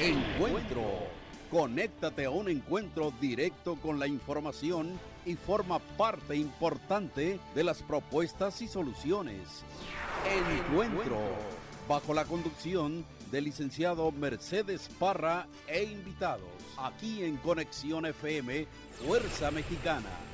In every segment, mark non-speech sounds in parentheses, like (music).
Encuentro. Conéctate a un encuentro directo con la información y forma parte importante de las propuestas y soluciones. Encuentro. Bajo la conducción del licenciado Mercedes Parra e invitados. Aquí en Conexión FM, Fuerza Mexicana.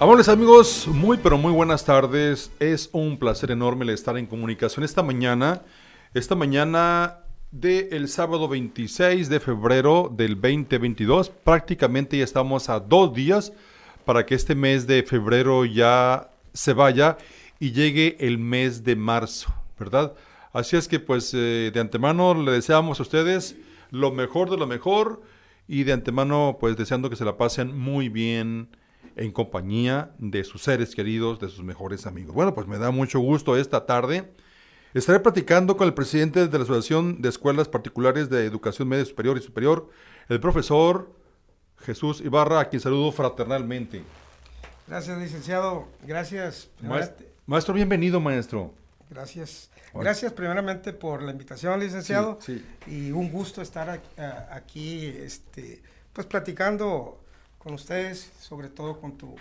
Amables amigos, muy pero muy buenas tardes. Es un placer enorme estar en comunicación esta mañana. Esta mañana del sábado 26 de febrero del 2022. Prácticamente ya estamos a dos días para que este mes de febrero ya se vaya y llegue el mes de marzo, ¿verdad? Así es que pues eh, de antemano le deseamos a ustedes lo mejor de lo mejor y de antemano pues deseando que se la pasen muy bien en compañía de sus seres queridos, de sus mejores amigos. Bueno, pues me da mucho gusto esta tarde. Estaré platicando con el presidente de la Asociación de Escuelas Particulares de Educación Media Superior y Superior, el profesor Jesús Ibarra, a quien saludo fraternalmente. Gracias, licenciado. Gracias. Maestro, maestro bienvenido, maestro. Gracias. Gracias primeramente por la invitación, licenciado. Sí, Y un gusto estar aquí, este, pues platicando con ustedes, sobre todo con tu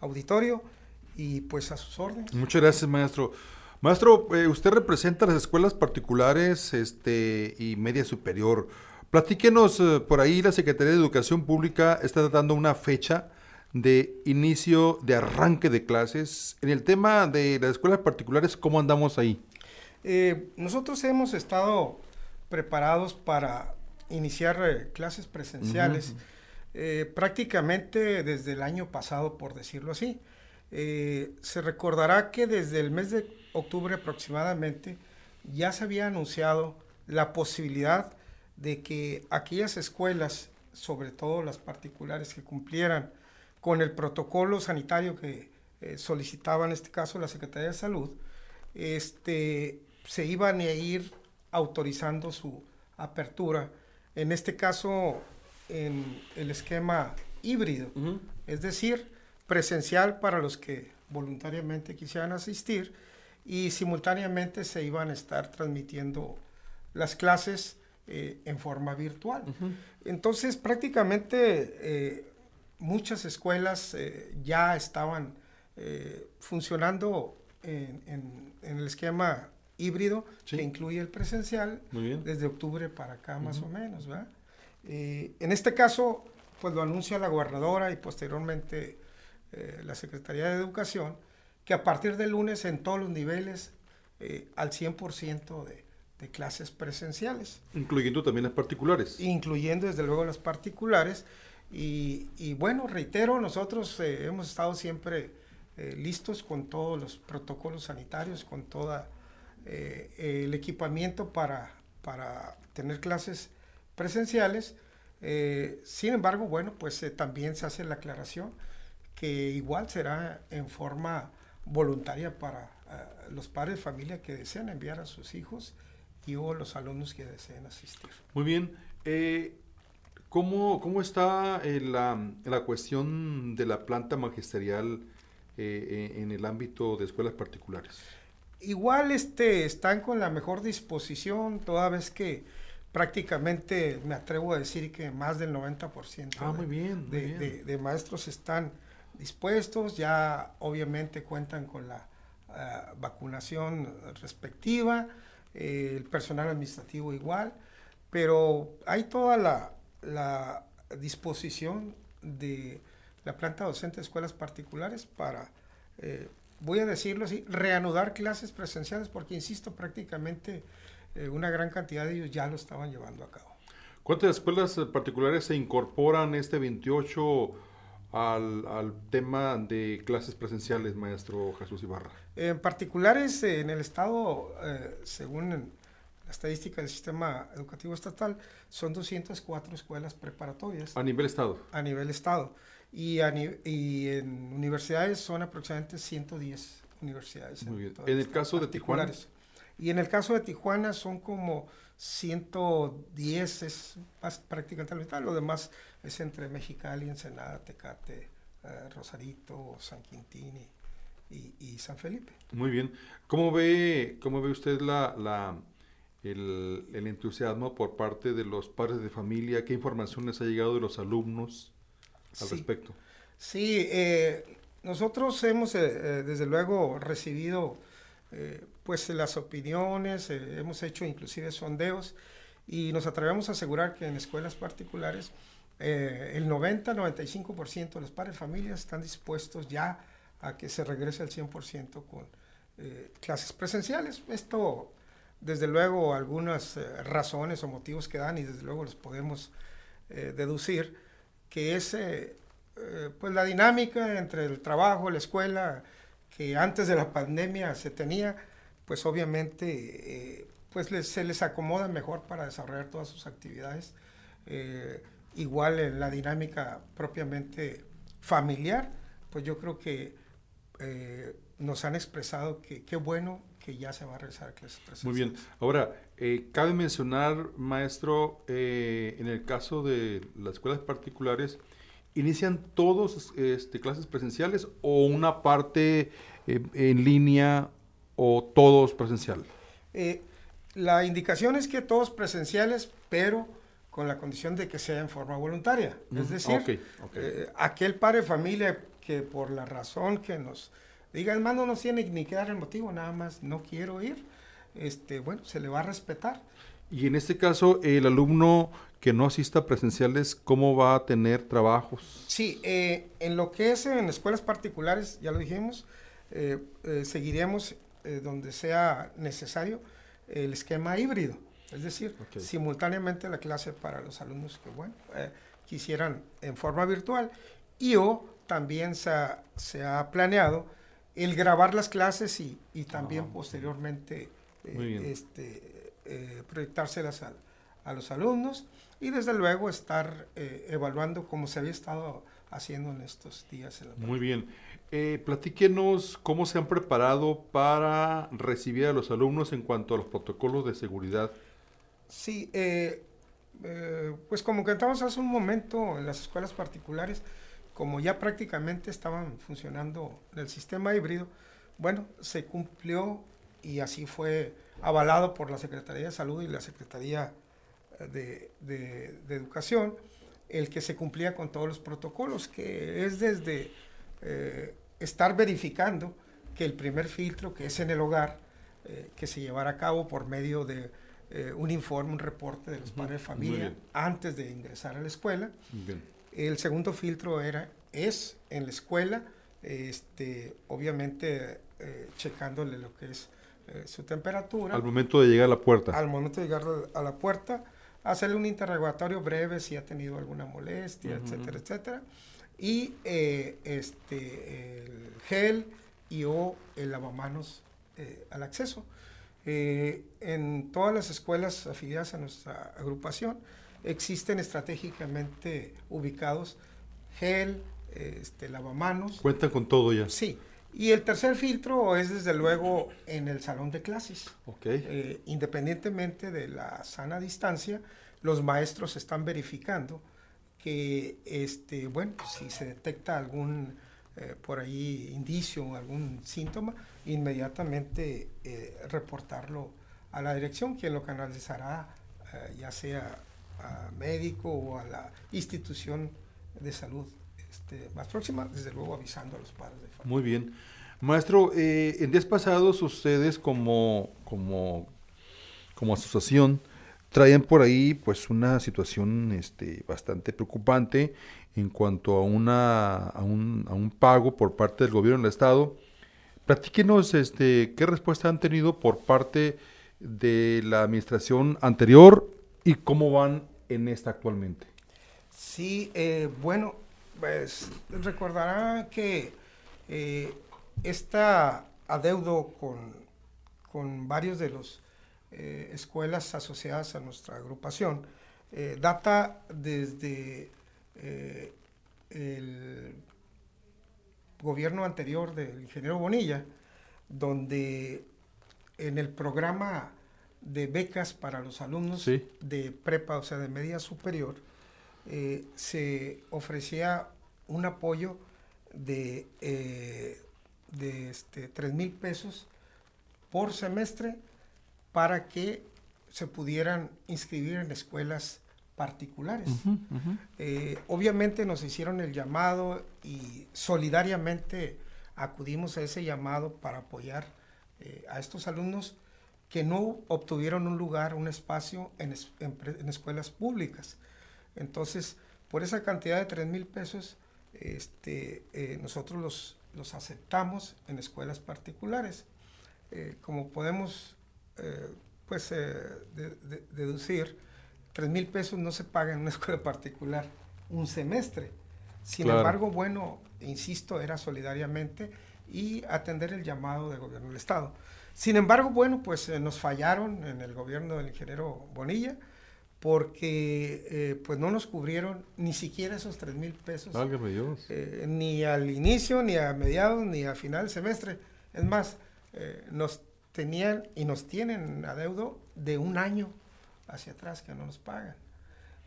auditorio y pues a sus órdenes. Muchas gracias, maestro. Maestro, eh, usted representa las escuelas particulares este, y media superior. Platíquenos eh, por ahí, la Secretaría de Educación Pública está dando una fecha de inicio, de arranque de clases. En el tema de las escuelas particulares, ¿cómo andamos ahí? Eh, nosotros hemos estado preparados para iniciar clases presenciales. Eh, prácticamente desde el año pasado, por decirlo así. Eh, se recordará que desde el mes de octubre aproximadamente ya se había anunciado la posibilidad de que aquellas escuelas, sobre todo las particulares que cumplieran con el protocolo sanitario que eh, solicitaba en este caso la Secretaría de Salud, este, se iban a ir autorizando su apertura. En este caso, en el esquema híbrido, es decir, presencial para los que voluntariamente quisieran asistir y simultáneamente se iban a estar transmitiendo las clases eh, en forma virtual. Entonces, prácticamente eh, muchas escuelas eh, ya estaban funcionando en, el esquema híbrido que incluye el presencial desde octubre para acá más o menos, ¿verdad? Eh, en este caso, pues lo anuncia la gobernadora y posteriormente eh, la Secretaría de Educación, que a partir del lunes en todos los niveles eh, al 100% de, de, clases presenciales. Incluyendo también las particulares. Incluyendo desde luego las particulares. Y, y bueno, reitero, nosotros hemos estado siempre listos con todos los protocolos sanitarios, con todo el equipamiento para, para tener clases presenciales. Eh, sin embargo, bueno, pues eh, también se hace la aclaración que igual será en forma voluntaria para eh, los padres de familia que deseen enviar a sus hijos y o los alumnos que deseen asistir. Muy bien. ¿cómo, ¿cómo, está la, la, cuestión de la planta magisterial en el ámbito de escuelas particulares? Igual este, están con la mejor disposición, toda vez que prácticamente me atrevo a decir que más del 90% ah, muy bien, de, maestros están dispuestos, ya obviamente cuentan con la ah, vacunación respectiva, eh, el personal administrativo igual, pero hay toda la, la, disposición de la planta docente de escuelas particulares para, eh, voy a decirlo así, reanudar clases presenciales, porque insisto, prácticamente eh, una gran cantidad de ellos ya lo estaban llevando a cabo. ¿Cuántas escuelas eh, particulares se incorporan este 28 al, al, tema de clases presenciales, maestro Jesús Ibarra? En particulares, eh, en el Estado, según la estadística del sistema educativo estatal, son 204 escuelas preparatorias. ¿A nivel Estado? A nivel Estado. Y, y en universidades son aproximadamente 110 universidades. Muy bien. En, el caso de Tijuana. Y en el caso de Tijuana son como 110, es prácticamente la mitad, lo demás es entre Mexicali, Ensenada, Tecate, eh, Rosarito, San Quintín y, San Felipe. Muy bien. ¿Cómo ve, cómo ve usted la, la el, entusiasmo por parte de los padres de familia? ¿Qué información les ha llegado de los alumnos al respecto? Sí, eh, nosotros hemos eh, desde luego recibido pues las opiniones, hemos hecho inclusive sondeos y nos atrevemos a asegurar que en escuelas particulares eh, el 90-95% de los padres de familia están dispuestos ya a que se regrese al 100% con eh, clases presenciales. Esto, desde luego, algunas eh, razones o motivos que dan y desde luego los podemos deducir, que es pues la dinámica entre el trabajo, la escuela, que antes de la pandemia se tenía, pues obviamente pues se les acomoda mejor para desarrollar todas sus actividades igual en la dinámica propiamente familiar, pues yo creo que eh, nos han expresado que qué bueno que ya se va a realizar clases Muy bien. Ahora, eh, cabe mencionar, maestro, eh, en el caso de las escuelas particulares, ¿inician todos este, clases presenciales o una parte en línea o todos presencial? la indicación es que todos presenciales, pero con la condición de que sea en forma voluntaria. Es decir, eh, aquel padre de familia que por la razón que nos diga, hermano, no tiene ni que dar el motivo, nada más no quiero ir, este, bueno, se le va a respetar. Y en este caso, el alumno que no asista a presenciales, ¿cómo va a tener trabajos? Sí, eh, en lo que es en escuelas particulares, ya lo dijimos, eh, seguiremos donde sea necesario el esquema híbrido. Es decir, simultáneamente la clase para los alumnos que, bueno, eh, quisieran en forma virtual y o también se ha, planeado el grabar las clases y, también ah, posteriormente eh, este, eh, proyectárselas a, los alumnos y desde luego estar evaluando como se había estado haciendo en estos días. Muy bien. platíquenos cómo se han preparado para recibir a los alumnos en cuanto a los protocolos de seguridad Sí, eh, eh, pues como comentamos hace un momento en las escuelas particulares, como ya prácticamente estaban funcionando en el sistema híbrido, bueno, se cumplió y así fue avalado por la Secretaría de Salud y la Secretaría de, Educación, el que se cumplía con todos los protocolos, que es desde eh, estar verificando que el primer filtro, que es en el hogar, que se llevara a cabo por medio de eh, un informe, un reporte de los padres de familia antes de ingresar a la escuela. El segundo filtro era, es en la escuela, este, obviamente eh, checándole lo que es eh, su temperatura. Al momento de llegar a la puerta. Al momento de llegar a la puerta, hacerle un interrogatorio breve si ha tenido alguna molestia, etcétera, etcétera. Y este, el gel y o el lavamanos al acceso. Eh, en todas las escuelas afiliadas a nuestra agrupación existen estratégicamente ubicados gel, este, lavamanos. Cuentan con todo ya. Sí. Y el tercer filtro es desde luego en el salón de clases. Okay. Eh, independientemente de la sana distancia, los maestros están verificando que, este, bueno, si se detecta algún eh, por ahí indicio o algún síntoma, inmediatamente eh, reportarlo a la dirección, quien lo canalizará eh, ya sea a médico o a la institución de salud este, más próxima, desde luego avisando a los padres de familia. Muy bien. Maestro, en días pasados ustedes como, como, como asociación traían por ahí pues una situación este, bastante preocupante en cuanto a, una, a, un, a un pago por parte del gobierno del Estado. Platíquenos este, qué respuesta han tenido por parte de la administración anterior y cómo van en esta actualmente. Sí, eh, bueno, pues recordará que eh, está adeudo con, con varios de los eh, escuelas asociadas a nuestra agrupación eh, data desde eh, el gobierno anterior del ingeniero Bonilla, donde en el programa de becas para los alumnos de prepa, o sea, de media superior, eh, se ofrecía un apoyo de, eh, de este, 3 mil pesos por semestre para que se pudieran inscribir en escuelas particulares. Eh, obviamente nos hicieron el llamado y solidariamente acudimos a ese llamado para apoyar eh, a estos alumnos que no obtuvieron un lugar, un espacio en, escuelas públicas. Entonces, por esa cantidad de 3 mil pesos, este, eh, nosotros los, los, aceptamos en escuelas particulares. como podemos pues, deducir, 3 mil pesos no se pagan en una (laughs) escuela particular un semestre. Sin embargo, bueno, insisto, era solidariamente y atender el llamado del gobierno del Estado. Sin embargo, bueno, pues eh, nos fallaron en el gobierno del ingeniero Bonilla porque eh, pues no nos cubrieron ni siquiera esos 3 mil pesos. Eh, ni al inicio, ni a mediados, ni a final del semestre. Es más, nos tenían y nos tienen adeudo de un año hacia atrás que no nos pagan.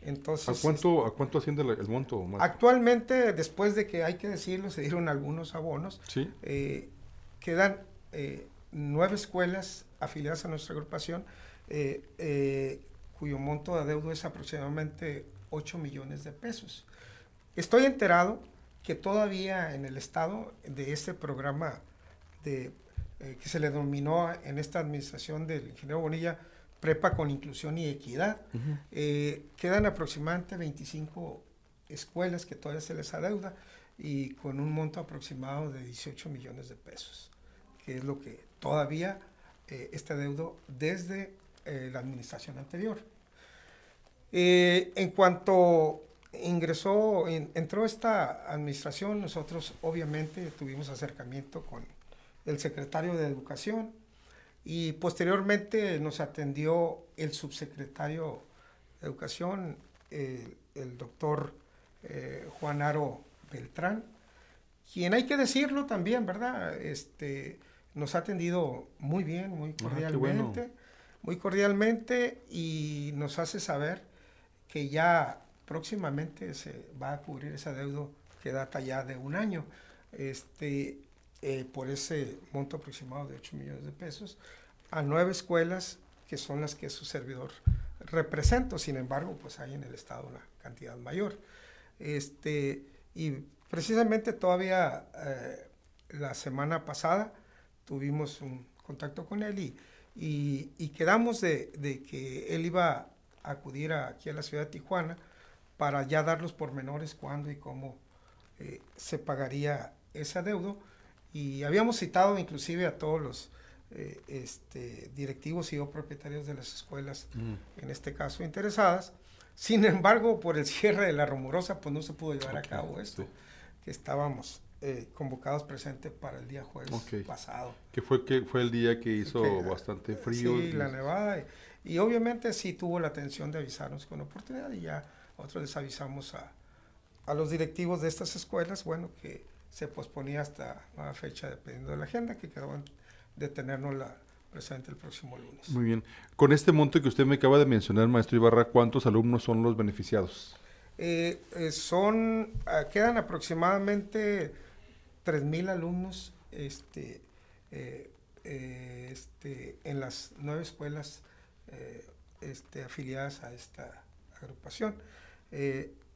Entonces, ¿A cuánto, ¿A cuánto asciende el, monto? Actualmente, después de que hay que decirlo, se dieron algunos abonos, ¿Sí? Eh, quedan eh, nueve escuelas afiliadas a nuestra agrupación, eh, cuyo monto de adeudo es aproximadamente 8 millones de pesos. Estoy enterado que todavía en el estado de este programa de, que se le denominó en esta administración del ingeniero Bonilla, prepa con inclusión y equidad. Eh, quedan aproximadamente 25 escuelas que todavía se les adeuda y con un monto aproximado de 18 millones de pesos, que es lo que todavía eh, está adeudo desde eh, la administración anterior. en cuanto ingresó, entró esta administración, nosotros obviamente tuvimos acercamiento con el secretario de Educación, y posteriormente nos atendió el subsecretario de Educación, el doctor eh, Juan Aro Beltrán, quien hay que decirlo también, ¿verdad? Este, nos ha atendido muy bien, muy ah, cordialmente, muy cordialmente y nos hace saber que ya próximamente se va a cubrir esa deuda que data ya de un año. Este, eh, por ese monto aproximado de 8 millones de pesos a nueve escuelas que son las que su servidor represento. Sin embargo, pues hay en el Estado una cantidad mayor. Este, y precisamente todavía eh, la semana pasada tuvimos un contacto con él y, y, quedamos de, de, que él iba a acudir aquí a la ciudad de Tijuana para ya dar los pormenores cuándo y cómo eh, se pagaría ese adeudo y habíamos citado inclusive a todos los eh, este, directivos y o propietarios de las escuelas, mm. en este caso interesadas. Sin embargo, por el cierre de la rumorosa, pues no se pudo llevar a cabo esto, que estábamos eh, convocados presentes para el día jueves pasado. Que fue, que fue el día que hizo bastante frío. Sí, la nevada. Y, obviamente sí tuvo la atención de avisarnos con oportunidad y ya nosotros les avisamos a, a los directivos de estas escuelas, bueno, que se posponía hasta nueva fecha dependiendo de la agenda, que quedó de tenernos la presente el próximo lunes. Muy bien. Con este monto que usted me acaba de mencionar, maestro Ibarra, ¿cuántos alumnos son los beneficiados? Eh, eh, son, ah, quedan aproximadamente 3.000 alumnos este, eh, este, en las nueve escuelas este, afiliadas a esta agrupación.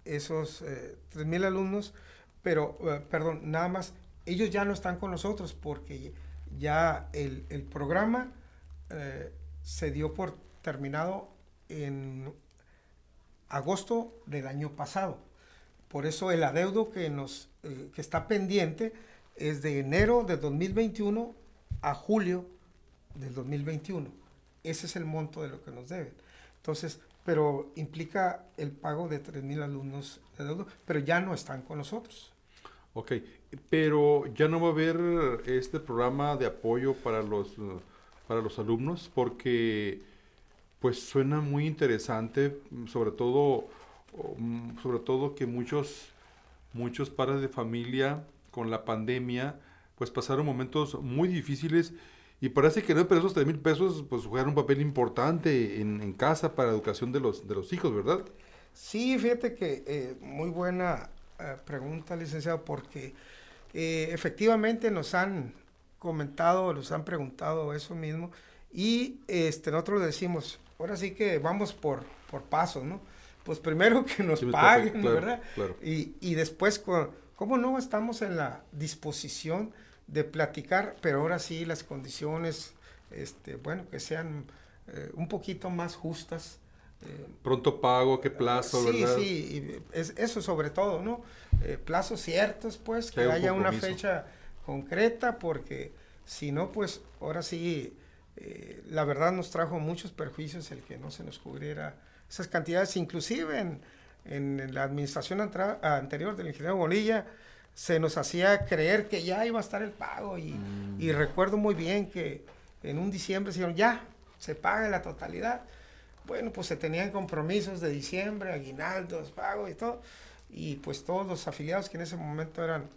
esos 3.000 alumnos pero, eh, perdón, nada más, ellos ya no están con nosotros porque ya el, programa eh, se dio por terminado en agosto del año pasado. Por eso el adeudo que, nos, eh, que está pendiente es de enero de 2021 a julio del 2021. Ese es el monto de lo que nos deben. Entonces, pero implica el pago de 3.000 alumnos de deuda, pero ya no están con nosotros. Ok, pero ya no va a haber este programa de apoyo para los, para los alumnos porque pues suena muy interesante, sobre todo, sobre todo que muchos, muchos padres de familia con la pandemia pues pasaron momentos muy difíciles Y parece que 9 pesos, 3 mil pesos, pues juegan un papel importante en, casa para la educación de los, de los hijos, ¿verdad? Sí, fíjate que eh, muy buena eh, pregunta, licenciado, porque eh, efectivamente nos han comentado, nos han preguntado eso mismo, y este, nosotros decimos, ahora sí que vamos por, por pasos, ¿no? Pues primero que nos paguen, ¿verdad? Y, y después, ¿cómo no estamos en la disposición de platicar, pero ahora sí las condiciones, este, bueno, que sean eh, un poquito más justas. Eh, Pronto pago, qué plazo, sí, ¿verdad? Sí, es, eso sobre todo, ¿no? Eh, plazos ciertos, pues, que, haya una fecha concreta, porque si no, pues, ahora sí, la verdad nos trajo muchos perjuicios el que no se nos cubriera esas cantidades, inclusive en, en la administración anterior del ingeniero Bonilla, se nos hacía creer que ya iba a estar el pago y, y mm. recuerdo muy bien que en un diciembre se dijeron, ya, se paga la totalidad. Bueno, pues se tenían compromisos de diciembre, aguinaldos, pago y todo. Y pues todos los afiliados, que en ese momento eran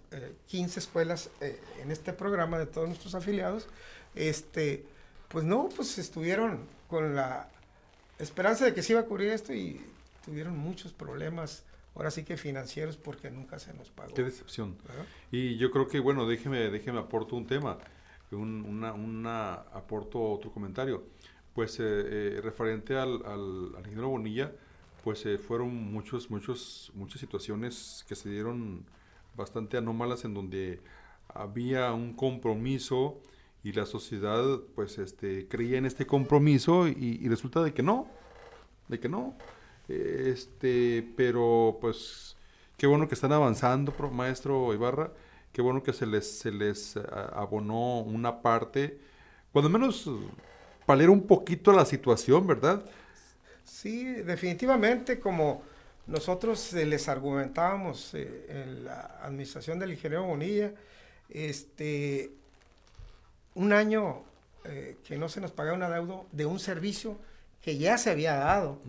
15 eh, escuelas eh, en este programa de todos nuestros afiliados, este, pues no, pues estuvieron con la esperanza de que se iba a cubrir esto y tuvieron muchos problemas ahora sí que financieros porque nunca se nos pagó. Qué decepción. Y yo creo que, bueno, déjeme, déjeme aporto un tema, un, una, una, aporto otro comentario. Pues eh, eh, referente al, al, ingeniero Bonilla, pues eh, fueron muchos, muchos, muchas situaciones que se dieron bastante anómalas en donde había un compromiso y la sociedad pues este creía en este compromiso y, y resulta de que no, de que no. Este, pero pues qué bueno que están avanzando, maestro Ibarra. Qué bueno que se les, se les eh, abonó una parte, cuando menos palera un poquito la situación, ¿verdad? Sí, definitivamente, como nosotros les argumentábamos eh, en la administración del ingeniero Bonilla, este, un año eh, que no se nos pagaba un adeudo de un servicio que ya se había dado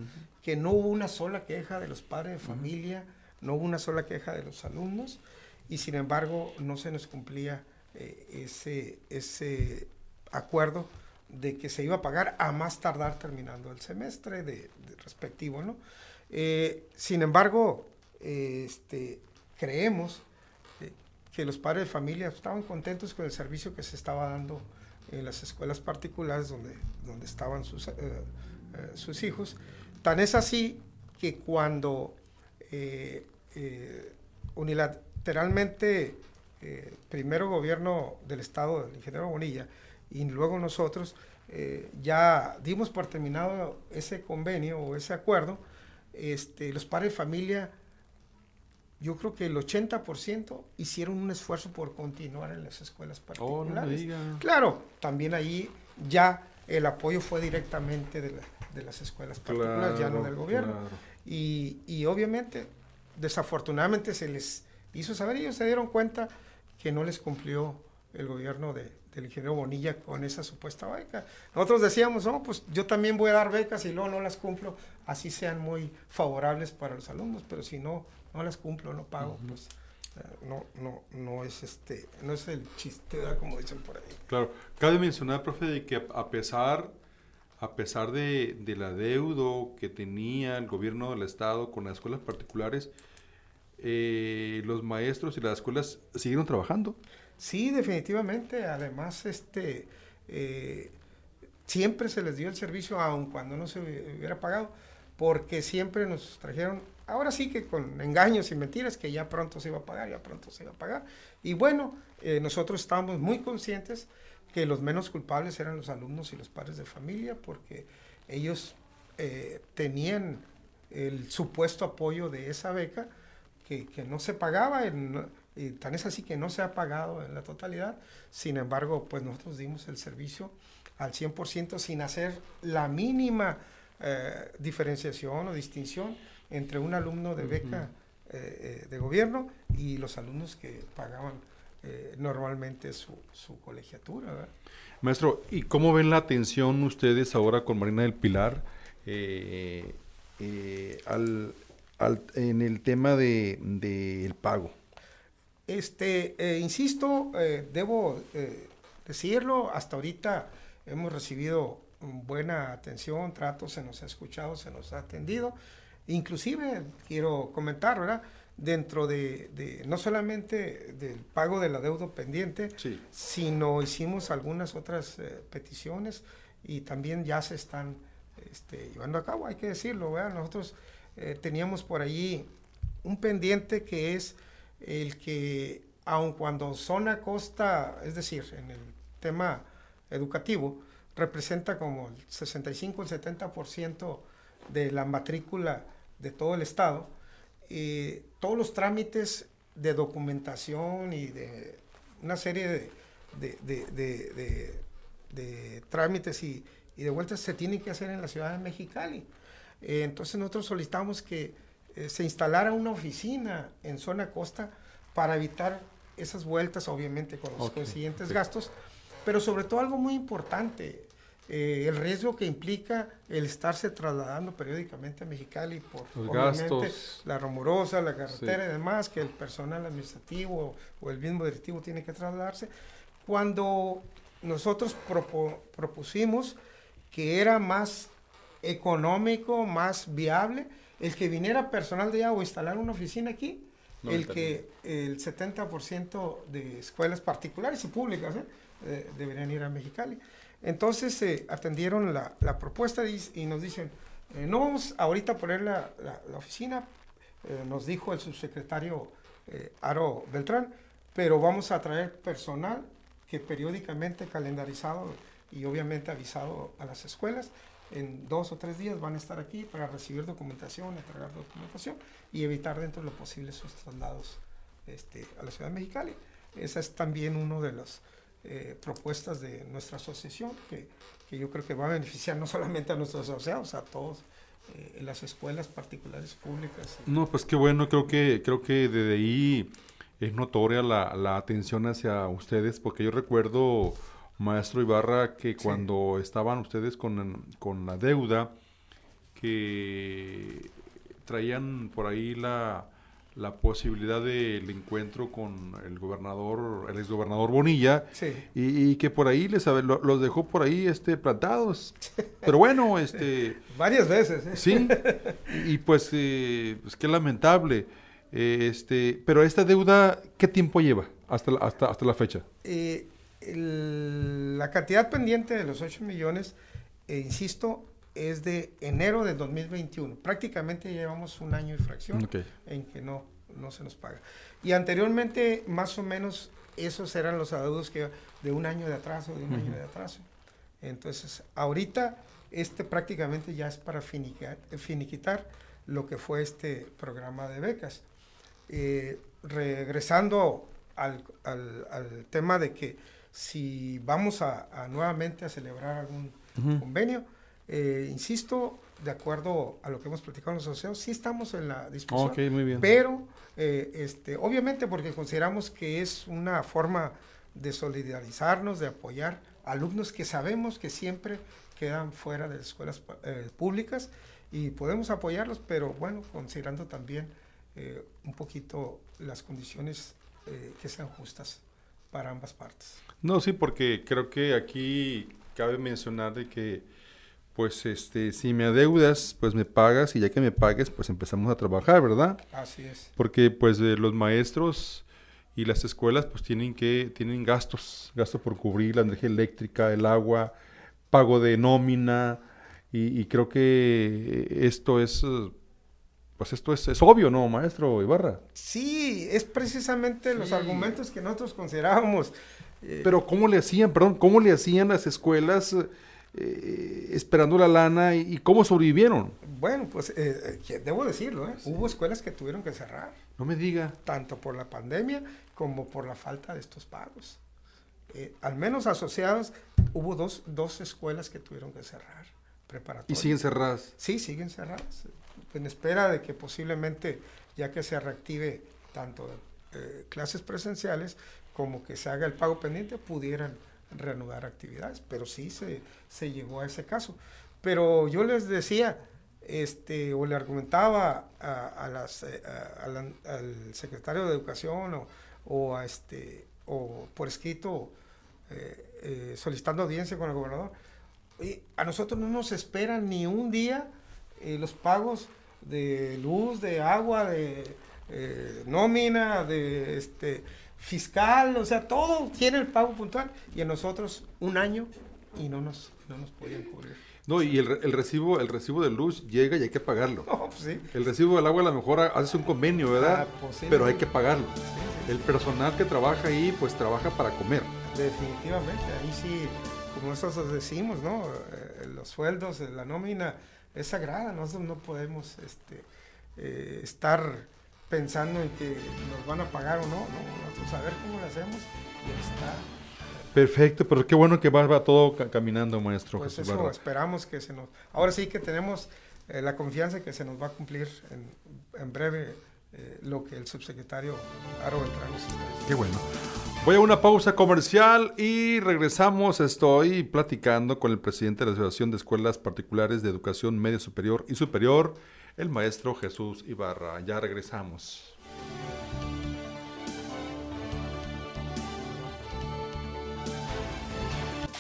que no hubo una sola queja de los padres de familia, no hubo una sola queja de los alumnos y sin embargo no se nos cumplía eh, ese, ese acuerdo de que se iba a pagar a más tardar terminando el semestre de, respectivo, ¿no? Eh, sin embargo, este, creemos que los padres de familia estaban contentos con el servicio que se estaba dando en las escuelas particulares donde, donde estaban sus, eh, sus hijos. Tan es así que cuando eh, eh, unilateralmente, eh, primero gobierno del Estado, del ingeniero Bonilla, y luego nosotros, ya dimos por terminado ese convenio o ese acuerdo, este, los padres de familia, yo creo que el 80% hicieron un esfuerzo por continuar en las escuelas oh, particulares. claro, también ahí ya el apoyo fue directamente de la, de las escuelas particulares, ya no del gobierno. Y, y, obviamente, desafortunadamente se les hizo saber ellos se dieron cuenta que no les cumplió el gobierno de, del ingeniero Bonilla con esa supuesta beca. Nosotros decíamos, no, pues yo también voy a dar becas y luego no las cumplo, así sean muy favorables para los alumnos, pero si no, no las cumplo, no pago, pues no, no, no es este, no es el chiste, como dicen por ahí. Claro, cabe mencionar, profe, de que a pesar a pesar de, del adeudo que tenía el gobierno del Estado con las escuelas particulares, eh, los maestros y las escuelas siguieron trabajando. Sí, definitivamente. Además, este, eh, siempre se les dio el servicio, aun cuando no se hubiera pagado, porque siempre nos trajeron, ahora sí que con engaños y mentiras, que ya pronto se iba a pagar, ya pronto se iba a pagar. Y bueno, eh, nosotros estábamos muy conscientes que los menos culpables eran los alumnos y los padres de familia, porque ellos eh, tenían el supuesto apoyo de esa beca que, no se pagaba, y tan es así que no se ha pagado en la totalidad, sin embargo, pues nosotros dimos el servicio al 100% sin hacer la mínima eh, diferenciación o distinción entre un alumno de beca eh, de gobierno y los alumnos que pagaban eh, normalmente su, su colegiatura. Maestro, ¿y cómo ven la atención ustedes ahora con Marina del Pilar eh, eh, al, al, en el tema del de, pago? Este, insisto, debo decirlo. Hasta ahorita hemos recibido buena atención, trato, se nos ha escuchado, se nos ha atendido. Inclusive, quiero comentar, ¿verdad? Dentro de, no solamente del pago de la deuda pendiente, sino hicimos algunas otras eh, peticiones y también ya se están este, llevando a cabo, hay que decirlo, ¿verdad? Nosotros eh, teníamos por allí un pendiente que es el que, aun cuando zona costa, es decir, en el tema educativo, representa como el 65 el 70% de la matrícula de todo el estado, eh, todos los trámites de documentación y de una serie de, de, trámites y, y, de vueltas se tienen que hacer en la ciudad de Mexicali. Eh, entonces nosotros solicitamos que eh, se instalara una oficina en zona costa para evitar esas vueltas, obviamente con los consiguientes gastos, pero sobre todo algo muy importante, eh, el riesgo que implica el estarse trasladando periódicamente a Mexicali por obviamente la rumorosa, la carretera y demás, que el personal administrativo o el mismo directivo tiene que trasladarse. Cuando nosotros propusimos que era más económico, más viable, el que viniera personal de allá o instalar una oficina aquí, el que el 70% de escuelas particulares y públicas ¿eh? Eh, deberían ir a Mexicali. Entonces se atendieron la, propuesta y, nos dicen, eh, no vamos ahorita a poner la, oficina, nos dijo el subsecretario Aro Beltrán, pero vamos a traer personal que periódicamente calendarizado y obviamente avisado a las escuelas en dos o tres días van a estar aquí para recibir documentación, entregar documentación y evitar dentro de lo posible sus traslados este, a la ciudad de Mexicali. Esa es también una de las eh, propuestas de nuestra asociación que, que, yo creo que va a beneficiar no solamente a nuestros asociados, a todos eh, en las escuelas particulares públicas. No, pues qué bueno, creo que, creo que desde ahí es notoria la, la atención hacia ustedes, porque yo recuerdo maestro Ibarra, que cuando estaban ustedes con, con, la deuda, que traían por ahí la, la posibilidad del encuentro con el gobernador, el exgobernador Bonilla, y, que por ahí les los dejó por ahí este plantados. (laughs) Pero bueno, este varias veces, ¿eh? sí, (laughs) y, pues, eh, pues qué lamentable. Eh, este, pero esta deuda, ¿qué tiempo lleva hasta hasta, hasta la fecha? Eh, la cantidad pendiente de los 8 millones, e insisto, es de enero de 2021. Prácticamente llevamos un año y fracción en que no, no se nos paga. Y anteriormente, más o menos, esos eran los adeudos que de un año de atraso, de un año de atraso. Entonces, ahorita, este prácticamente ya es para finiquitar, lo que fue este programa de becas. Eh, regresando al, al, al tema de que si vamos a, nuevamente a celebrar algún convenio. Eh, insisto, de acuerdo a lo que hemos platicado en los asociados, sí estamos en la discusión. muy bien. Pero, eh, este, obviamente, porque consideramos que es una forma de solidarizarnos, de apoyar alumnos que sabemos que siempre quedan fuera de las escuelas eh, públicas y podemos apoyarlos, pero bueno, considerando también un poquito las condiciones que sean justas para ambas partes. No, sí, porque creo que aquí cabe mencionar de que, pues, este, si me adeudas, pues me pagas y ya que me pagues, pues empezamos a trabajar, ¿verdad? Así es. Porque, pues, los maestros y las escuelas, pues, tienen que, tienen gastos, gastos por cubrir la energía eléctrica, el agua, pago de nómina, y creo que esto es pues esto es, obvio, ¿no, maestro Ibarra? Sí, es precisamente los argumentos que nosotros considerábamos. Eh, Pero ¿cómo le hacían, perdón, cómo le hacían las escuelas eh, esperando la lana y, cómo sobrevivieron? Bueno, pues eh, debo decirlo, hubo escuelas que tuvieron que cerrar. No me diga. Tanto por la pandemia como por la falta de estos pagos. al menos asociados, hubo dos, dos escuelas que tuvieron que cerrar. ¿Y siguen cerradas? Sí, siguen cerradas en espera de que posiblemente, ya que se reactive tanto eh, clases presenciales como que se haga el pago pendiente, pudieran reanudar actividades. Pero sí se, se llegó a ese caso. Pero yo les decía, este, o le argumentaba a, las, eh, al secretario de Educación o, o, a este, o por escrito eh, solicitando audiencia con el gobernador. Y a nosotros no nos esperan ni un día los pagos de luz, de agua, de nómina, de este fiscal, o sea, todo tiene el pago puntual y a nosotros un año y no nos, no nos podían cubrir. No, y el, el, recibo el recibo de luz llega y hay que pagarlo. pues sí. El recibo del agua a lo mejor hace un convenio, ¿verdad? Ah, pues Pero hay que pagarlo. El personal que trabaja ahí, pues trabaja para comer. Definitivamente, ahí sí, como nosotros decimos, ¿no? Eh, los sueldos, la nómina es sagrada, nosotros no podemos este, eh, estar pensando en que nos van a pagar o no, no, nosotros a ver cómo lo hacemos y está. Perfecto, pero qué bueno que va, todo caminando, maestro. Pues eso esperamos que se nos... Ahora sí que tenemos eh, la confianza que se nos va a cumplir en, breve eh, lo que el subsecretario Aro Beltrán está Qué bueno. Voy a una pausa comercial y regresamos. Estoy platicando con el presidente de la Asociación de Escuelas Particulares de Educación Media Superior y Superior, el maestro Jesús Ibarra. Ya regresamos.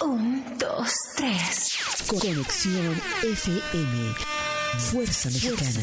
Un, dos, tres. Conexión FM. Fuerza Mexicana.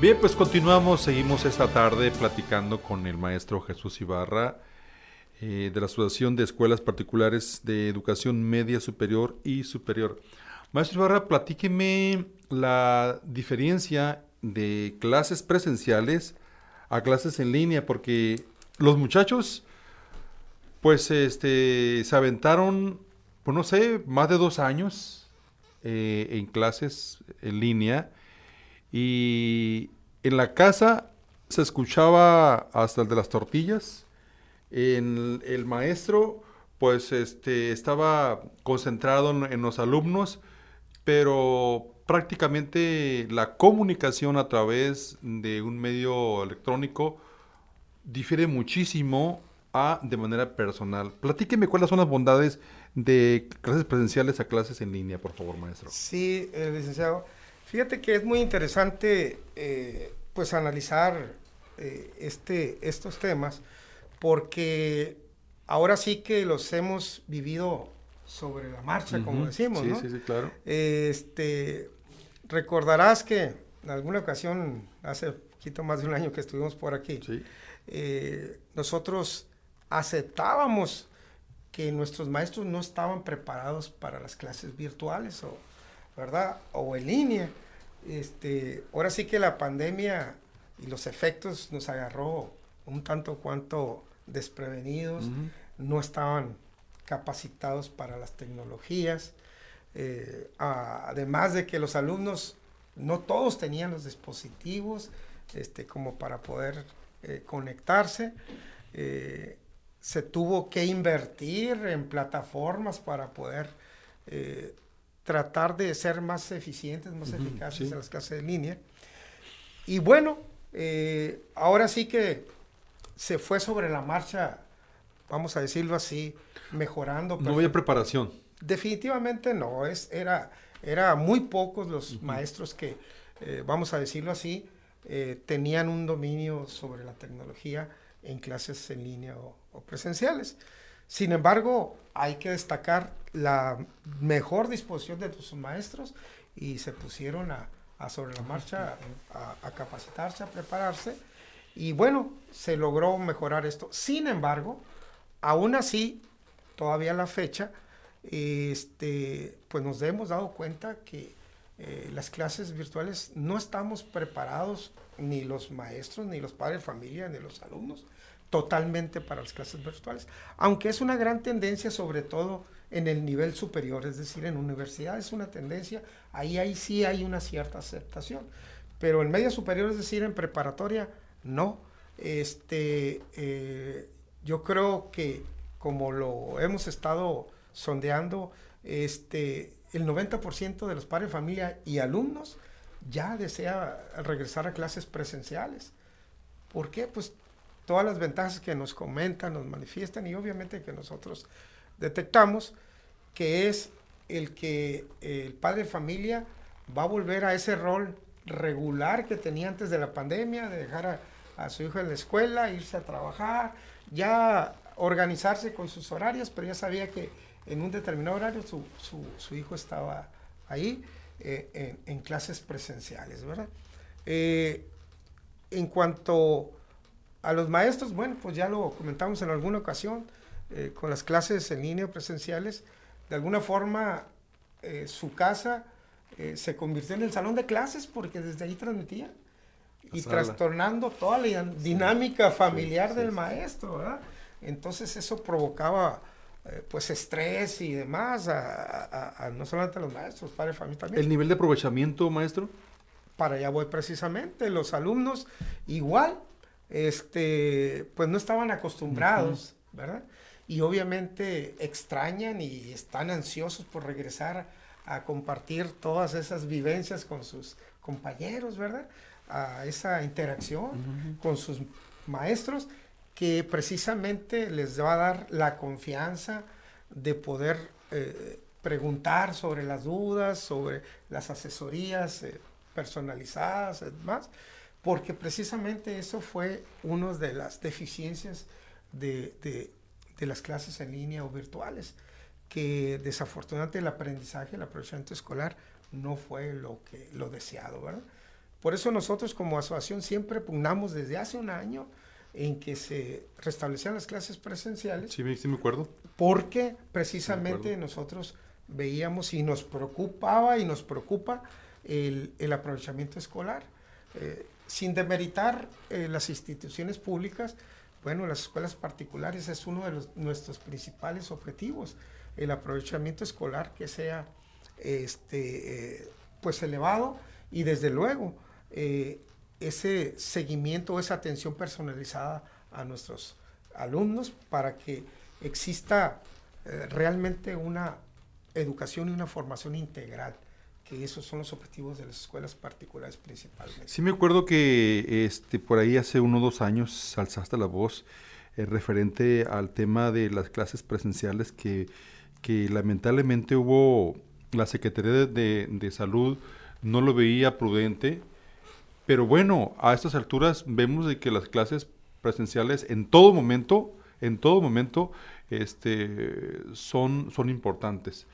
Bien, pues continuamos, seguimos esta tarde platicando con el maestro Jesús Ibarra eh, de la Asociación de Escuelas Particulares de Educación Media Superior y Superior. Maestro Ibarra, platíqueme la diferencia de clases presenciales a clases en línea, porque los muchachos, pues, este, se aventaron, pues no sé, más de dos años eh, en clases en línea y en la casa se escuchaba hasta el de las tortillas. El maestro, pues este, estaba concentrado en, los alumnos, pero prácticamente la comunicación a través de un medio electrónico difiere muchísimo a de manera personal. Platíqueme cuáles son las bondades de clases presenciales a clases en línea, por favor, maestro. Sí, eh, licenciado. Fíjate que es muy interesante eh, pues analizar eh, este, estos temas porque ahora sí que los hemos vivido sobre la marcha, como decimos, sí, Sí, sí, claro. Este, recordarás que en alguna ocasión, hace poquito más de un año que estuvimos por aquí, eh, nosotros aceptábamos que nuestros maestros no estaban preparados para las clases virtuales o ¿verdad? O en línea. Este, ahora sí que la pandemia y los efectos nos agarró un tanto cuanto desprevenidos, no estaban capacitados para las tecnologías, eh, además de que los alumnos no todos tenían los dispositivos este, como para poder eh, conectarse. Eh, se tuvo que invertir en plataformas para poder tratar de ser más eficientes, más eficaces en las clases de línea. Y bueno, eh, ahora sí que se fue sobre la marcha, vamos a decirlo así, mejorando. No había preparación. Definitivamente no, es, era, era muy pocos los maestros que, eh, vamos a decirlo así, eh, tenían un dominio sobre la tecnología en clases en línea o presenciales. Sin embargo, hay que destacar la mejor disposición de tus maestros y se pusieron a, sobre la marcha a, capacitarse, a prepararse. Y bueno, se logró mejorar esto. Sin embargo, aún así, todavía a la fecha, este, pues nos hemos dado cuenta que eh, las clases virtuales no estamos preparados, ni los maestros, ni los padres de familia, ni los alumnos, totalmente para las clases virtuales, aunque es una gran tendencia sobre todo en el nivel superior, es decir, en universidad es una tendencia, ahí, ahí sí hay una cierta aceptación, pero en media superior, es decir, en preparatoria, no. Este, eh, yo creo que como lo hemos estado sondeando, este, el 90% de los padres familia y alumnos ya desea regresar a clases presenciales. ¿Por qué? Pues todas las ventajas que nos comentan, nos manifiestan y obviamente que nosotros detectamos que es el que el padre de familia va a volver a ese rol regular que tenía antes de la pandemia, de dejar a, su hijo en la escuela, irse a trabajar, ya organizarse con sus horarios, pero ya sabía que en un determinado horario su, hijo estaba ahí eh, en, clases presenciales, ¿verdad? Eh, en cuanto a los maestros, bueno, pues ya lo comentamos en alguna ocasión, eh, con las clases en línea presenciales, de alguna forma su casa se convirtió en el salón de clases porque desde ahí transmitía y trastornando toda la dinámica familiar del maestro, ¿verdad? Entonces eso provocaba eh, pues estrés y demás, a, no solamente a los maestros, padres, familia también. ¿El nivel de aprovechamiento, maestro? Para allá voy precisamente, los alumnos igual, este, pues no estaban acostumbrados, ¿verdad? Y obviamente extrañan y están ansiosos por regresar a compartir todas esas vivencias con sus compañeros, ¿verdad? A esa interacción con sus maestros que precisamente les va a dar la confianza de poder eh, preguntar sobre las dudas, sobre las asesorías eh, personalizadas, más, porque precisamente eso fue una de las deficiencias de, de, las clases en línea o virtuales, que desafortunadamente el aprendizaje, el aprovechamiento escolar no fue lo, que, lo deseado, ¿verdad? Por eso nosotros como asociación siempre pugnamos desde hace un año en que se restablecían las clases presenciales. Sí, sí me acuerdo. Porque precisamente nosotros veíamos y nos preocupaba y nos preocupa el, el aprovechamiento escolar. Eh, sin demeritar eh, las instituciones públicas, bueno, las escuelas particulares es uno de nuestros principales objetivos, el aprovechamiento escolar que sea este, eh, pues elevado y desde luego ese seguimiento, esa atención personalizada a nuestros alumnos para que exista eh, realmente una educación y una formación integral, que esos son los objetivos de las escuelas particulares principalmente. Sí me acuerdo que este, por ahí hace uno o dos años alzaste la voz eh, referente al tema de las clases presenciales que, que lamentablemente hubo, la Secretaría de, de Salud no lo veía prudente, pero bueno, a estas alturas vemos de que las clases presenciales en todo momento, en todo momento, este, son, son importantes.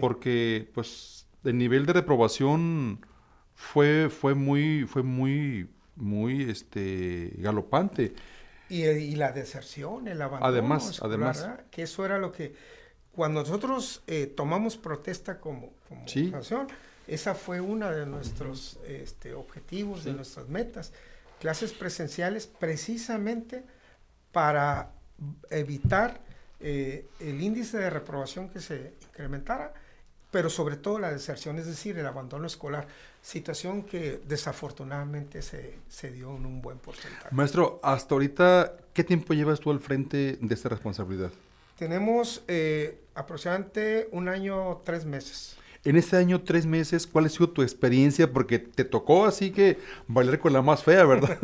Porque pues el nivel de reprobación fue, fue muy, fue muy, muy este, galopante. Y, la deserción, el abandono. Además, además. Que eso era lo que, cuando nosotros eh, tomamos protesta como, como esa fue una de nuestros este, objetivos, de nuestras metas. Clases presenciales precisamente para evitar eh, el índice de reprobación que se incrementara, pero sobre todo la deserción, es decir, el abandono escolar, situación que desafortunadamente se, se dio en un buen porcentaje. Maestro, hasta ahorita, ¿qué tiempo llevas tú al frente de esta responsabilidad? Tenemos eh, aproximadamente un año, tres meses. En este año, tres meses, ¿cuál ha sido tu experiencia? Porque te tocó así que bailar con la más fea, ¿verdad?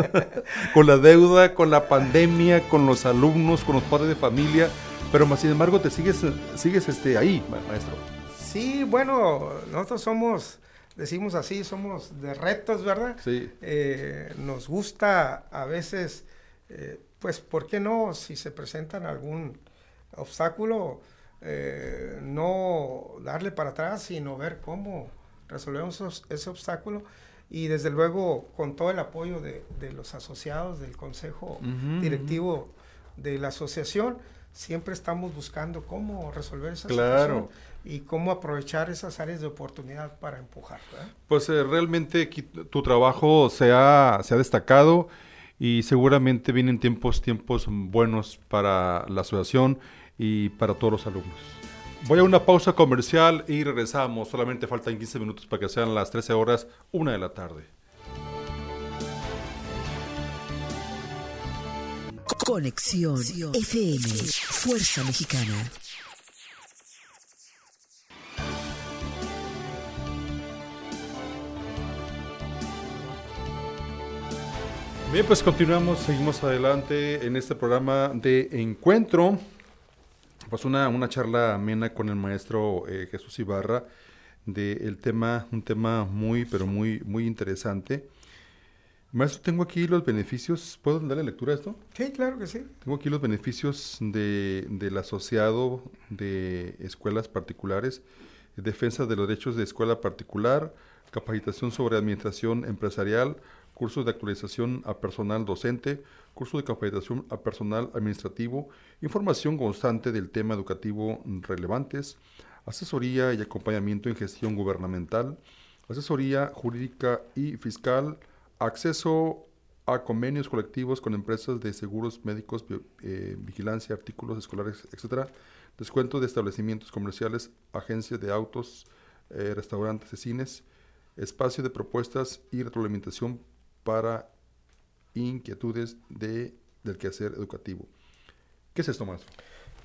(laughs) con la deuda, con la pandemia, con los alumnos, con los padres de familia, pero más sin embargo te sigues, sigues este, ahí, maestro. Sí, bueno, nosotros somos, decimos así, somos de retos, ¿verdad? Sí. Eh, nos gusta a veces, eh, pues, ¿por qué no? Si se presentan algún obstáculo, eh, no darle para atrás, sino ver cómo resolvemos ese obstáculo y desde luego con todo el apoyo de, los asociados del consejo directivo de la asociación, siempre estamos buscando cómo resolver esa situación y cómo aprovechar esas áreas de oportunidad para empujar. Pues eh, realmente tu trabajo se ha, se ha destacado y seguramente vienen tiempos, tiempos buenos para la asociación y para todos los alumnos. Voy a una pausa comercial y regresamos. Solamente faltan 15 minutos para que sean las 13 horas, una de la tarde. Conexión FM, Fuerza Mexicana. Bien, pues continuamos, seguimos adelante en este programa de encuentro. Pues una, una charla amena con el maestro eh, Jesús Ibarra del tema, un tema muy, pero muy, muy interesante. Maestro, tengo aquí los beneficios. ¿Puedo darle lectura a esto? Sí, claro que sí. Tengo aquí los beneficios de, del asociado de escuelas particulares, defensa de los derechos de escuela particular, capacitación sobre administración empresarial, cursos de actualización a personal docente, curso de capacitación a personal administrativo, información constante del tema educativo relevantes, asesoría y acompañamiento en gestión gubernamental, asesoría jurídica y fiscal, acceso a convenios colectivos con empresas de seguros médicos, eh, vigilancia, artículos escolares, etcétera, descuento de establecimientos comerciales, agencias de autos, eh, restaurantes y cines, espacio de propuestas y retroalimentación para inquietudes de, del quehacer educativo. ¿Qué es esto, maestro?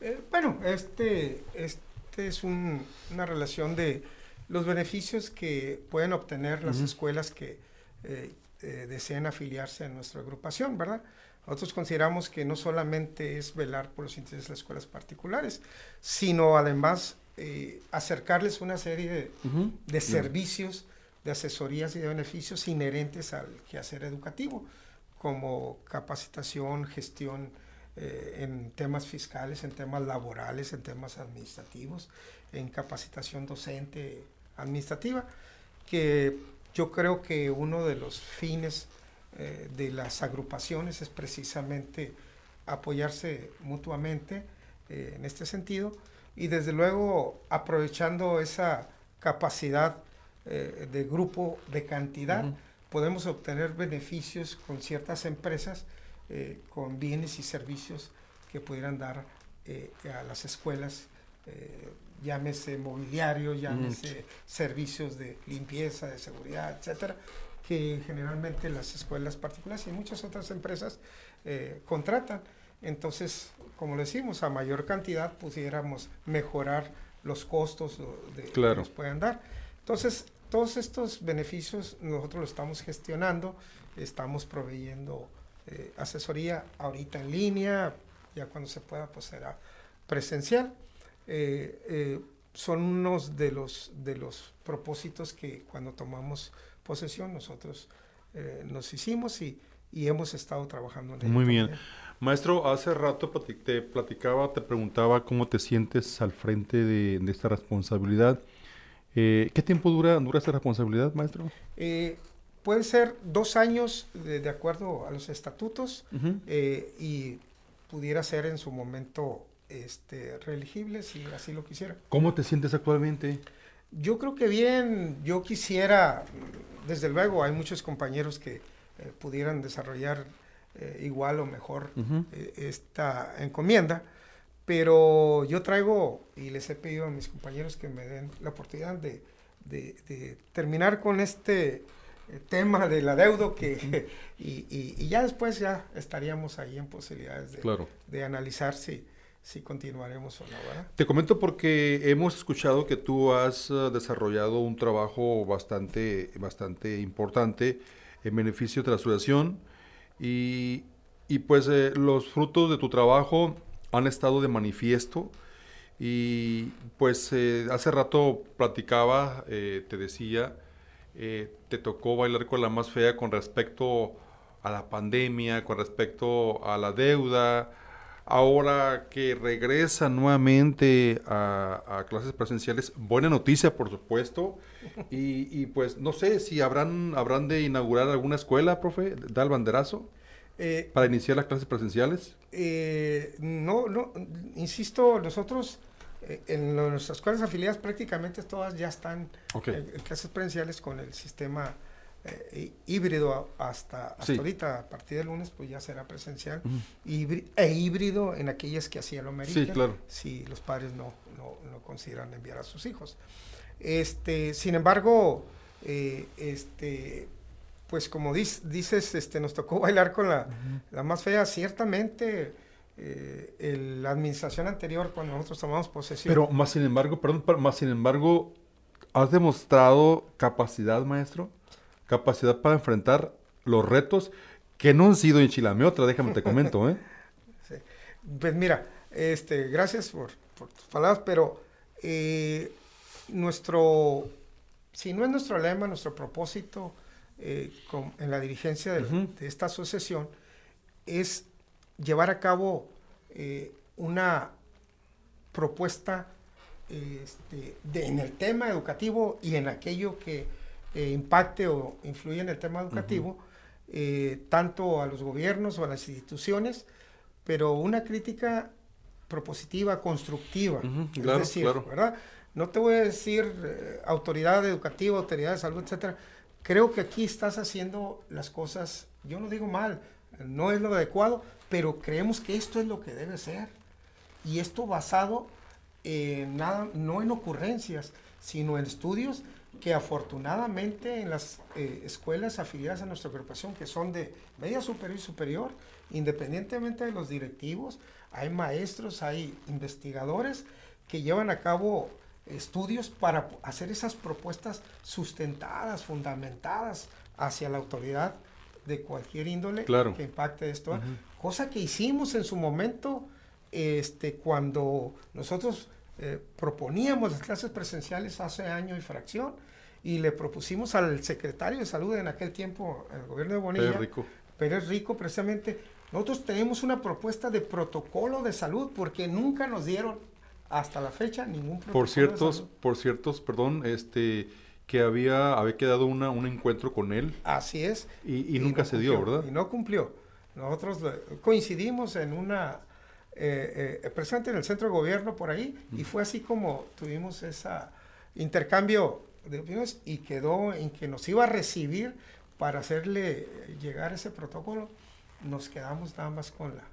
Eh, bueno, este, este es un, una relación de los beneficios que pueden obtener las escuelas que eh, eh, desean afiliarse a nuestra agrupación, ¿verdad? Nosotros consideramos que no solamente es velar por los intereses de las escuelas particulares, sino además acercarles una serie de, de servicios de asesorías y de beneficios inherentes al quehacer educativo, como capacitación, gestión eh, en temas fiscales, en temas laborales, en temas administrativos, en capacitación docente administrativa, que yo creo que uno de los fines eh, de las agrupaciones es precisamente apoyarse mutuamente eh, en este sentido y desde luego aprovechando esa capacidad eh, de grupo de cantidad, podemos obtener beneficios con ciertas empresas, eh, con bienes y servicios que pudieran dar eh, a las escuelas, llámese mobiliario, llámese servicios de limpieza, de seguridad, etcétera, que generalmente las escuelas particulares y muchas otras empresas contratan. Entonces, como decimos, a mayor cantidad pudiéramos mejorar los costos de, que nos puedan dar. Entonces, todos estos beneficios nosotros los estamos gestionando, estamos proveyendo eh, asesoría ahorita en línea, ya cuando se pueda pues será presencial. Eh, eh, son unos de los, de los propósitos que cuando tomamos posesión nosotros nos hicimos y, y, hemos estado trabajando en ello. Muy bien. Maestro, hace rato te platicaba, te preguntaba cómo te sientes al frente de, de esta responsabilidad. Eh, ¿Qué tiempo dura, dura esta responsabilidad, maestro? Eh, puede ser dos años de, acuerdo a los estatutos eh, y pudiera ser en su momento este, reelegible si así lo quisiera. ¿Cómo te sientes actualmente? Yo creo que bien, yo quisiera, desde luego hay muchos compañeros que pudieran desarrollar igual o mejor esta encomienda, pero yo traigo, y les he pedido a mis compañeros que me den la oportunidad de, terminar con este eh, tema del adeudo que, (laughs) y, ya después ya estaríamos ahí en posibilidades de, de analizar si, si continuaremos o no. ¿verdad? Te comento porque hemos escuchado que tú has eh, desarrollado un trabajo bastante, bastante importante en beneficio de la asociación y, y pues eh, los frutos de tu trabajo han estado de manifiesto. Y pues eh, hace rato platicaba, eh, te decía, eh, te tocó bailar con la más fea con respecto a la pandemia, con respecto a la deuda, ahora que regresa nuevamente a, clases presenciales, buena noticia por supuesto, (laughs) y, y, pues no sé si habrán, habrán de inaugurar alguna escuela, profe, da el banderazo. Eh, ¿Para iniciar las clases presenciales? Eh, no, no, insisto, nosotros eh, en nuestras escuelas afiliadas prácticamente todas ya están en, clases presenciales con el sistema híbrido hasta, ahorita, a partir del lunes pues ya será presencial e híbrido en aquellas que así lo meriten, sí, claro. si los padres no, no, no, consideran enviar a sus hijos. Este, sin embargo, este, pues como dices, este, nos tocó bailar con la, la más fea, ciertamente eh, la administración anterior, cuando nosotros tomamos posesión. Pero más sin embargo, perdón, más sin embargo, has demostrado capacidad, maestro, capacidad para enfrentar los retos que no han sido en otra déjame te comento, ¿eh? (laughs) Pues mira, este, gracias por, tus palabras, pero eh, nuestro, si no es nuestro lema, nuestro propósito eh, en la dirigencia de, esta asociación es llevar a cabo eh, una propuesta este, en el tema educativo y en aquello que eh, impacte o influye en el tema educativo, tanto a los gobiernos o a las instituciones, pero una crítica propositiva, constructiva. claro, decir, ¿verdad? No te voy a decir autoridad educativa, autoridad de salud, etcétera. Creo que aquí estás haciendo las cosas, yo no digo mal, no es lo adecuado, pero creemos que esto es lo que debe ser. Y esto basado en nada, no en ocurrencias, sino en estudios que afortunadamente en las eh, escuelas afiliadas a nuestra agrupación, que son de media superior y superior, independientemente de los directivos, hay maestros, hay investigadores que llevan a cabo estudios para hacer esas propuestas sustentadas, fundamentadas hacia la autoridad de cualquier índole que impacte esto. Cosa que hicimos en su momento este, cuando nosotros eh, proponíamos las clases presenciales hace año y fracción y le propusimos al secretario de salud en aquel tiempo, el gobierno de Bonilla, Pérez Rico, Pérez Rico precisamente, nosotros tenemos una propuesta de protocolo de salud porque nunca nos dieron hasta la fecha ningún protocolo por ciertos, Por ciertos, perdón, este que había, había quedado una, un encuentro con él. Así es. Y, nunca se dio, ¿verdad? Y no cumplió. Nosotros coincidimos en una, eh, eh, presente en el centro de gobierno por ahí, y fue así como tuvimos ese intercambio de opiniones y quedó en que nos iba a recibir para hacerle llegar ese protocolo. Nos quedamos nada más con la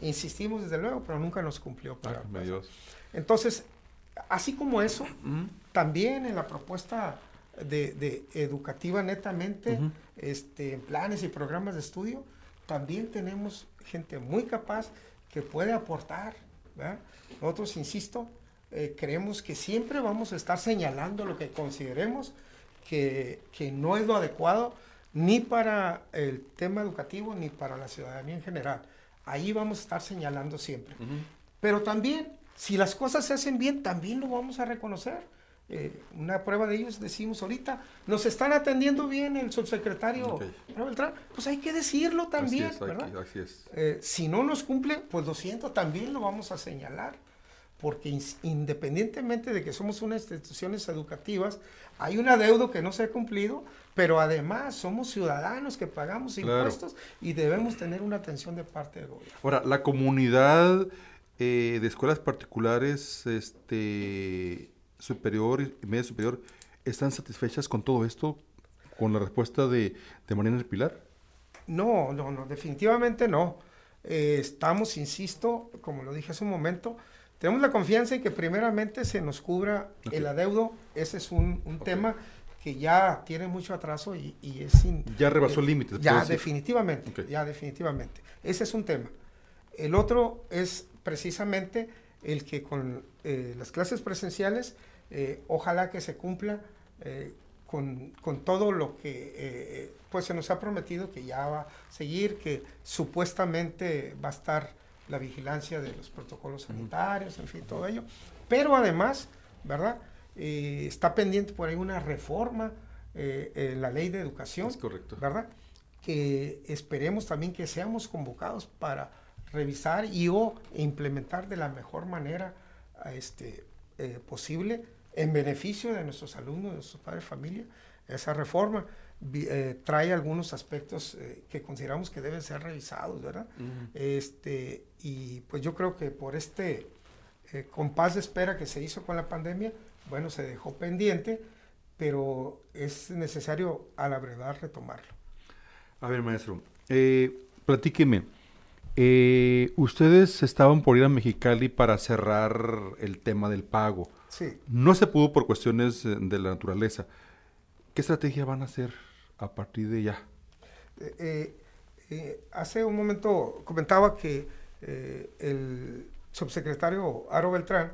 Insistimos desde luego, pero nunca nos cumplió. Para, ah, Entonces, así como eso, también en la propuesta de, educativa netamente, este, en planes y programas de estudio, también tenemos gente muy capaz que puede aportar. Nosotros, insisto, eh, creemos que siempre vamos a estar señalando lo que consideremos que, no es lo adecuado ni para el tema educativo ni para la ciudadanía en general. Ahí vamos a estar señalando siempre. Pero también si las cosas se hacen bien, también lo vamos a reconocer. Eh, una prueba de ellos decimos ahorita, nos están atendiendo bien el subsecretario pues hay que decirlo también, así es, eh, si no nos cumple, pues lo siento, también lo vamos a señalar, porque independientemente de que somos unas instituciones educativas, hay un adeudo que no se ha cumplido, pero además somos ciudadanos que pagamos impuestos y debemos tener una atención de parte del gobierno. Ahora, la comunidad eh, de escuelas particulares este, superior y media superior están satisfechas con todo esto, con la respuesta de, de Mariana del Pilar? No, no, no, definitivamente no. Eh, estamos, insisto, como lo dije hace un momento, tenemos la confianza en que primeramente se nos cubra el adeudo. Ese es un, tema que ya tiene mucho atraso y, es... ya rebasó el límite. Ya, definitivamente, ya definitivamente. Ese es un tema. El otro es precisamente el que con eh, las clases presenciales, eh, ojalá que se cumpla eh, con, todo lo que pues se nos ha prometido que ya va a seguir, que supuestamente va a estar la vigilancia de los protocolos sanitarios, en fin, todo ello. Pero además, ¿verdad? Está pendiente por ahí una reforma en la ley de educación, correcto. ¿verdad? Que esperemos también que seamos convocados para revisar y o implementar de la mejor manera este, eh, posible en beneficio de nuestros alumnos, de nuestros padres de familia. Esa reforma eh, trae algunos aspectos eh, que consideramos que deben ser revisados, ¿verdad? este, y pues yo creo que por este compás de espera que se hizo con la pandemia, bueno, se dejó pendiente, pero es necesario a la verdad retomarlo. A ver, maestro, platíqueme. Eh, ustedes estaban por ir a Mexicali para cerrar el tema del pago. Sí. No se pudo por cuestiones eh, de la naturaleza. ¿Qué estrategia van a hacer a partir de ya? Eh, eh, eh, hace un momento comentaba que eh, el subsecretario Aro Beltrán,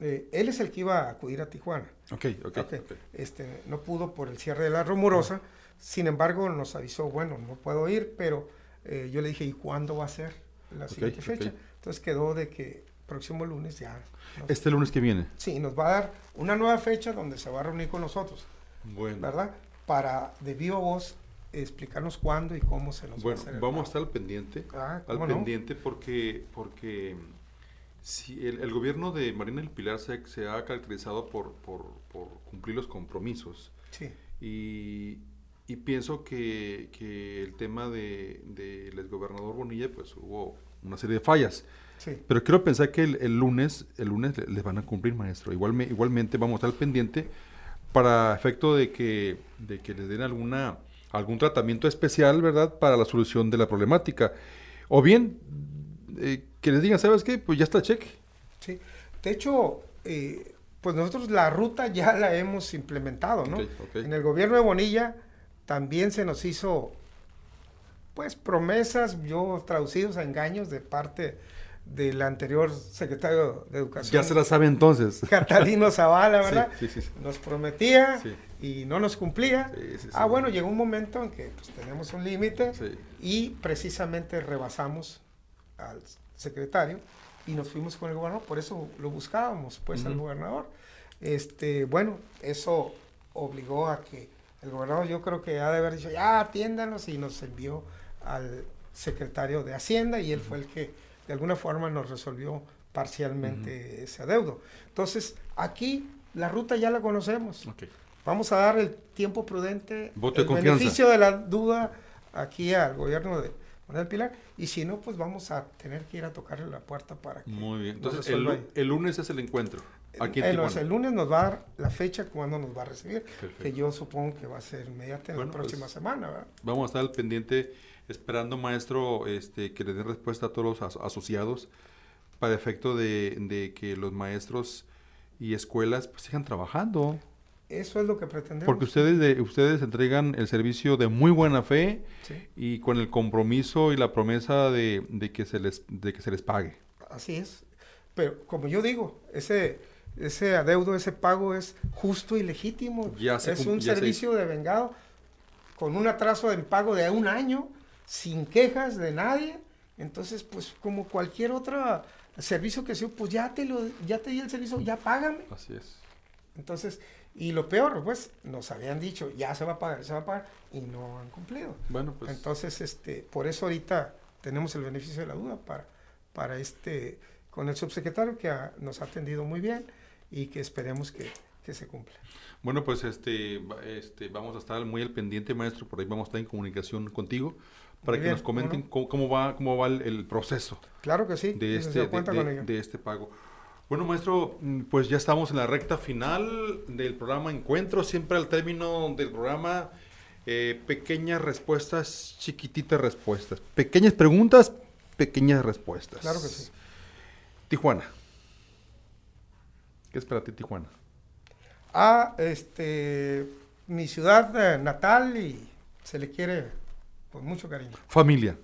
eh, él es el que iba a acudir a Tijuana. Ok, ok. Ok, ok. Este, no pudo por el cierre de la rumorosa, sin embargo nos avisó, bueno, no puedo ir, pero eh, yo le dije, ¿y cuándo va a ser la siguiente fecha? Entonces quedó de que próximo lunes ya. nos- Este lunes que viene. sí, nos va a dar una nueva fecha donde se va a reunir con nosotros, Bueno. ¿verdad? Para de viva voz explicarnos cuándo y cómo se nos Bueno, va a hacer. el vamos a estar al pendiente. Ah, al pendiente porque, porque si el, el gobierno de Marina del Pilar se, se ha caracterizado por, por, por cumplir los compromisos. Sí, Y, y pienso que, que el tema de, del exgobernador Bonilla, pues hubo una serie de fallas. sí. Pero quiero pensar que el, el lunes, el lunes le- les van a cumplir, maestro. Igualme, igualmente vamos a estar pendiente para efecto de que, de que les den alguna, algún tratamiento especial, ¿verdad? Para la solución de la problemática. O bien, eh, que les digan, ¿sabes qué? Pues ya está cheque. Sí, de hecho, eh, pues nosotros la ruta ya la hemos implementado, ¿no? Ok, ok. En el gobierno de Bonilla también se nos hizo, pues, promesas, yo traducidos a engaños de parte del anterior secretario de Educación, Ya se la sabe entonces. (laughs) Catalino Zavala, ¿verdad? sí, sí, sí. Nos prometía y no nos cumplía. Sí, sí, sí. Ah, bueno, llegó un momento en que pues, tenemos un límite y precisamente rebasamos al secretario y nos fuimos con el gobernador, por eso lo buscábamos, pues, al gobernador. Este, bueno, eso obligó a que el gobernador, yo creo que ha de haber dicho, ya atiéndanos, y nos envió al secretario de Hacienda y él fue el que de alguna forma nos resolvió parcialmente ese adeudo. Entonces, aquí la ruta ya la conocemos. Vamos a dar el tiempo prudente, Voto el beneficio de la duda aquí al gobierno de Manuel Pilar, y si no, pues vamos a tener que ir a tocarle la puerta para que Muy bien. Entonces, el, el lunes es el encuentro. Aquí en Eh, Tijuana. el lunes nos va a dar la fecha cuando nos va a recibir, Perfecto. que yo supongo que va a ser inmediata en Bueno, la próxima pues, semana, ¿verdad? Vamos a estar al pendiente esperando, maestro, este, que le den respuesta a todos los as- asociados para efecto de, de que los maestros y escuelas pues, sigan trabajando. Eso es lo que pretendemos. Porque ustedes, de, ustedes entregan el servicio de muy buena fe Sí, y con el compromiso y la promesa de, de que, se les, de que se les pague. así es. Pero como yo digo, ese, ese adeudo, ese pago es justo y legítimo. Ya se es un ya se servicio de vengado con un atraso en pago de un año, sin quejas de nadie. Entonces, pues como cualquier otro servicio que sea, pues ya te lo, ya te di el servicio, ya págame. Así es. Entonces, y lo peor, pues, nos habían dicho, ya se va a pagar, se va a pagar, y no han cumplido. Bueno, pues Entonces, este, por eso ahorita tenemos el beneficio de la duda para, para este, con el subsecretario que ha- nos ha atendido muy bien y que esperemos que, que se cumpla. Bueno, pues este, este, vamos a estar muy al pendiente, maestro. Por ahí vamos a estar en comunicación contigo para Muy que bien, nos comenten ¿cómo cómo, cómo va, cómo va el, el proceso Claro que sí, de este, de, de- de este pago. Bueno, maestro, mm, pues ya estamos en la recta final del programa Encuentro. Siempre al término del programa, eh, pequeñas respuestas, chiquititas respuestas. Pequeñas preguntas, pequeñas respuestas. Claro que sí. Tijuana. ¿Qué es para ti Tijuana? A este, mi ciudad eh, natal y se le quiere con mucho cariño. Familia.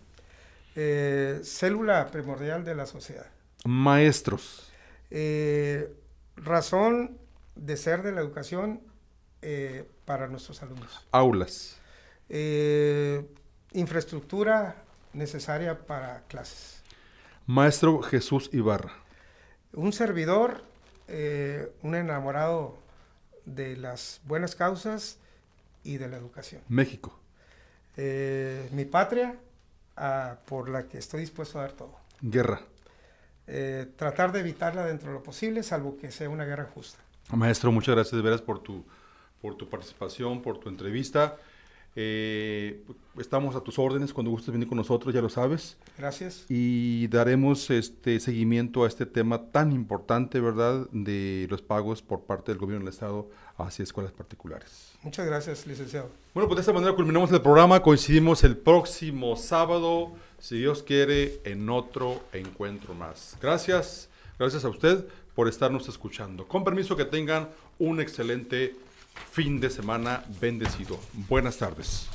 Eh, célula primordial de la sociedad. Maestros. Eh, razón de ser de la educación eh, para nuestros alumnos. Aulas. Eh, infraestructura necesaria para clases. Maestro Jesús Ibarra. Un servidor, un enamorado de las buenas causas y de la educación. México. Mi patria, ah, por la que estoy dispuesto a dar todo. Guerra. Eh, tratar de evitarla dentro de lo posible, salvo que sea una guerra justa. Maestro, muchas gracias de veras por tu, por tu participación, por tu entrevista. Eh, estamos a tus órdenes cuando gustes venir con nosotros, ya lo sabes. Gracias. Y daremos este seguimiento a este tema tan importante, ¿verdad?, de los pagos por parte del gobierno del Estado hacia escuelas particulares. Muchas gracias, licenciado. Bueno, pues de esta manera culminamos el programa. Coincidimos el próximo sábado, si Dios quiere, en otro encuentro más. Gracias, gracias a usted por estarnos escuchando. Con permiso que tengan un excelente fin de semana bendecido. Buenas tardes.